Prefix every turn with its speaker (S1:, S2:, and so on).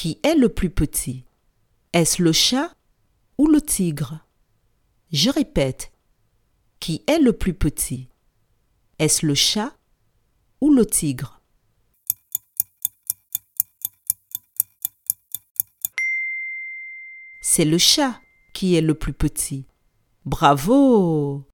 S1: Qui est le plus petit. Est-ce le chat ou le tigre? Je répète. Qui est le plus petit? Est-ce le chat ou le tigre? C'est le chat qui est le plus petit. Bravo!